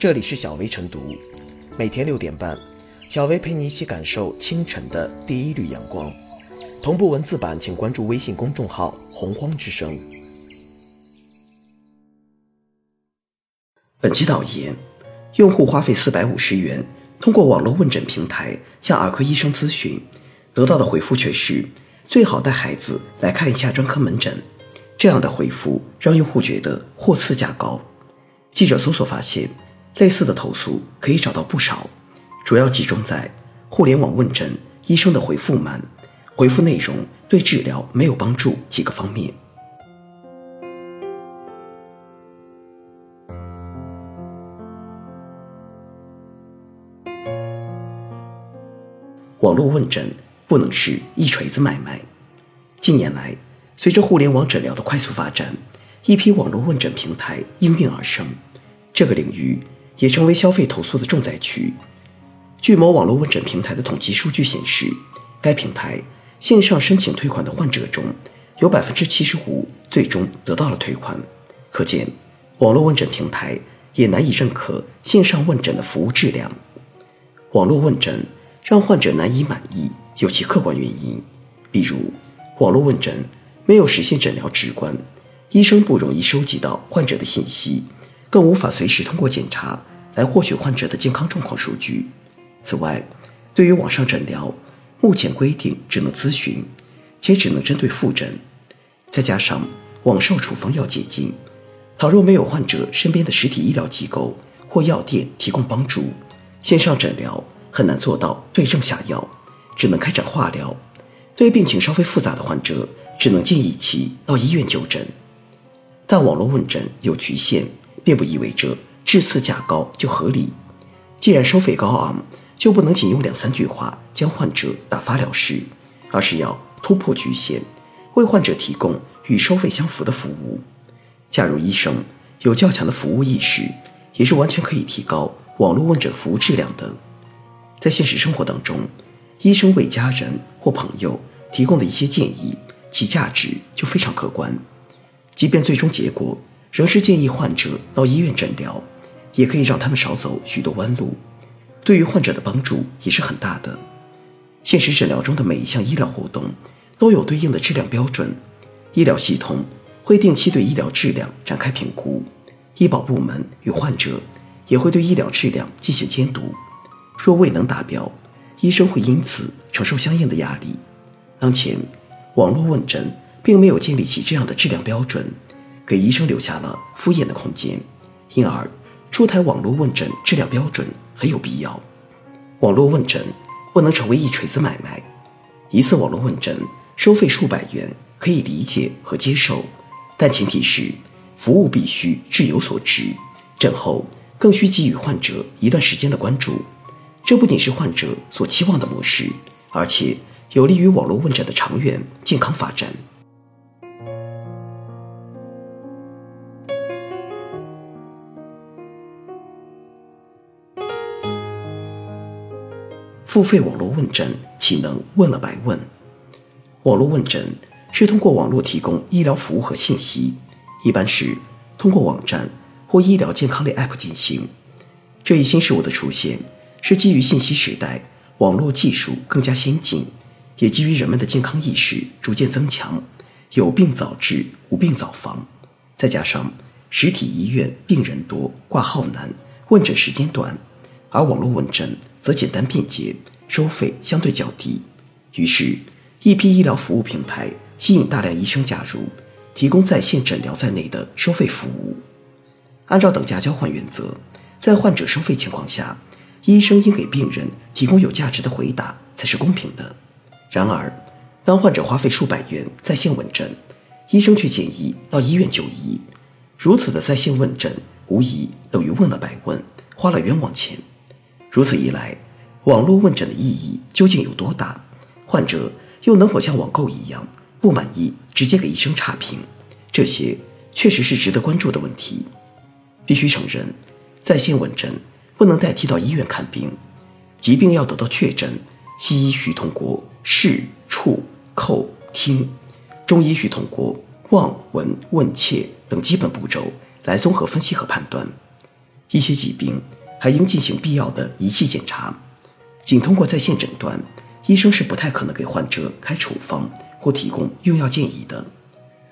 这里是小薇晨读，每天六点半，小薇陪你一起感受清晨的第一缕阳光。同步文字版，请关注微信公众号“洪荒之声”。本期导言：用户花费四百五十元，通过网络问诊平台向儿科医生咨询，得到的回复却是最好带孩子来看一下专科门诊。这样的回复让用户觉得货次价高。记者搜索发现，类似的投诉可以找到不少，主要集中在互联网问诊医生的回复慢、回复内容对治疗没有帮助几个方面。网络问诊不能是一锤子买卖。近年来，随着互联网诊疗的快速发展，一批网络问诊平台应运而生，这个领域也成为消费投诉的重灾区。据某网络问诊平台的统计数据显示，该平台线上申请退款的患者中，有百分之七十五最终得到了退款。可见，网络问诊平台也难以认可线上问诊的服务质量。网络问诊让患者难以满意，有其客观原因，比如网络问诊。没有实现诊疗直观，医生不容易收集到患者的信息，更无法随时通过检查来获取患者的健康状况数据。此外，对于网上诊疗，目前规定只能咨询，且只能针对复诊。再加上网上处方药解禁，倘若没有患者身边的实体医疗机构或药店提供帮助，线上诊疗很难做到对症下药，只能开展化疗。对病情稍微复杂的患者。只能建议其到医院就诊，但网络问诊有局限，并不意味着质次价高就合理。既然收费高昂，就不能仅用两三句话将患者打发了事，而是要突破局限，为患者提供与收费相符的服务。假如医生有较强的服务意识，也是完全可以提高网络问诊服务质量的。在现实生活当中，医生为家人或朋友提供的一些建议。其价值就非常可观，即便最终结果仍是建议患者到医院诊疗，也可以让他们少走许多弯路，对于患者的帮助也是很大的。现实诊疗中的每一项医疗活动都有对应的质量标准，医疗系统会定期对医疗质量展开评估，医保部门与患者也会对医疗质量进行监督，若未能达标，医生会因此承受相应的压力。当前。网络问诊并没有建立起这样的质量标准，给医生留下了敷衍的空间，因而出台网络问诊质量标准很有必要。网络问诊不能成为一锤子买卖，一次网络问诊收费数百元可以理解和接受，但前提是服务必须质有所值，诊后更需给予患者一段时间的关注，这不仅是患者所期望的模式，而且。有利于网络问诊的长远健康发展。付费网络问诊岂能问了白问？网络问诊是通过网络提供医疗服务和信息，一般是通过网站或医疗健康类 App 进行。这一新事物的出现，是基于信息时代，网络技术更加先进。也基于人们的健康意识逐渐增强，有病早治，无病早防。再加上实体医院病人多，挂号难，问诊时间短，而网络问诊则简单便捷，收费相对较低。于是，一批医疗服务平台吸引大量医生加入，提供在线诊疗在内的收费服务。按照等价交换原则，在患者收费情况下，医生应给病人提供有价值的回答，才是公平的。然而，当患者花费数百元在线问诊，医生却建议到医院就医，如此的在线问诊无疑等于问了白问，花了冤枉钱。如此一来，网络问诊的意义究竟有多大？患者又能否像网购一样不满意直接给医生差评？这些确实是值得关注的问题。必须承认，在线问诊不能代替到医院看病，疾病要得到确诊。西医需通过视、触、叩、听，中医需通过望、闻、问、切等基本步骤来综合分析和判断。一些疾病还应进行必要的仪器检查。仅通过在线诊断，医生是不太可能给患者开处方或提供用药建议的。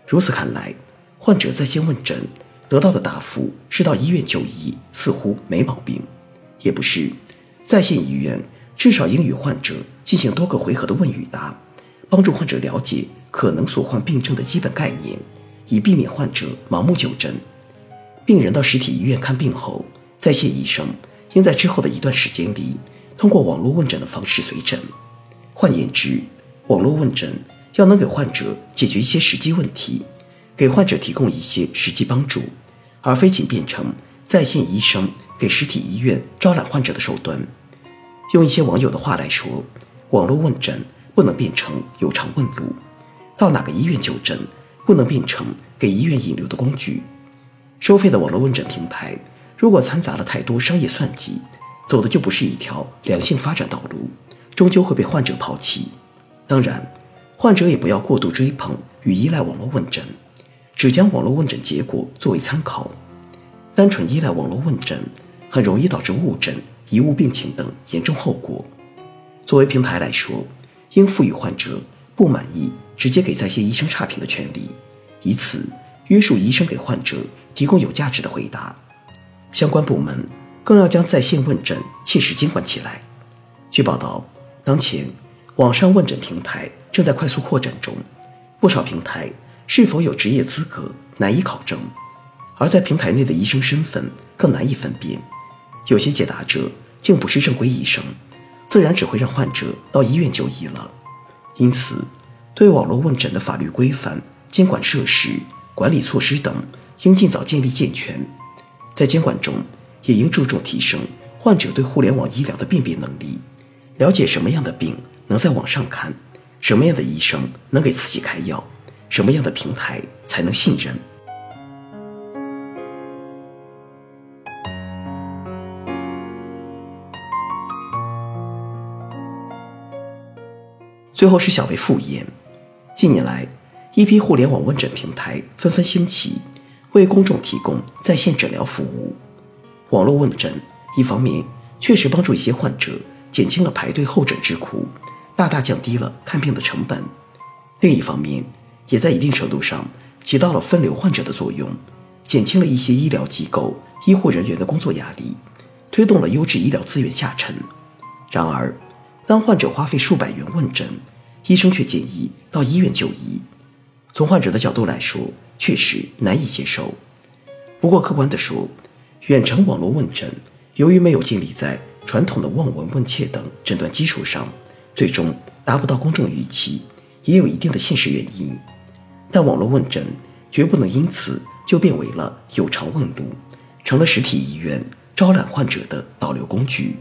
如此看来，患者在线问诊得到的答复是到医院就医，似乎没毛病。也不是，在线医院至少应与患者进行多个回合的问与答，帮助患者了解可能所患病症的基本概念，以避免患者盲目就诊。病人到实体医院看病后，在线医生应在之后的一段时间里，通过网络问诊的方式随诊。换言之，网络问诊要能给患者解决一些实际问题，给患者提供一些实际帮助，而非仅变成在线医生给实体医院招揽患者的手段。用一些网友的话来说，网络问诊不能变成有偿问路，到哪个医院就诊不能变成给医院引流的工具。收费的网络问诊平台，如果掺杂了太多商业算计，走的就不是一条良性发展道路，终究会被患者抛弃。当然，患者也不要过度追捧与依赖网络问诊，只将网络问诊结果作为参考。单纯依赖网络问诊，很容易导致误诊、贻误病情等严重后果。作为平台来说，应赋予患者不满意直接给在线医生差评的权利，以此约束医生给患者。提供有价值的回答，相关部门更要将在线问诊切实监管起来。据报道，当前网上问诊平台正在快速扩展中，不少平台是否有职业资格难以考证，而在平台内的医生身份更难以分辨。有些解答者竟不是正规医生，自然只会让患者到医院就医了。因此，对网络问诊的法律规范、监管设施、管理措施等。应尽早建立健全，在监管中也应注重提升患者对互联网医疗的辨别能力，了解什么样的病能在网上看，什么样的医生能给自己开药，什么样的平台才能信任。最后是小薇复言，近年来一批互联网问诊平台纷纷兴起。为公众提供在线诊疗服务，网络问诊一方面确实帮助一些患者减轻了排队候诊之苦，大大降低了看病的成本；另一方面，也在一定程度上起到了分流患者的作用，减轻了一些医疗机构医护人员的工作压力，推动了优质医疗资源下沉。然而，当患者花费数百元问诊，医生却建议到医院就医，从患者的角度来说，确实难以接受。不过，客观地说，远程网络问诊由于没有建立在传统的望闻问切等诊断基础上，最终达不到公众预期，也有一定的现实原因。但网络问诊绝不能因此就变为了有偿问路，成了实体医院招揽患者的导流工具。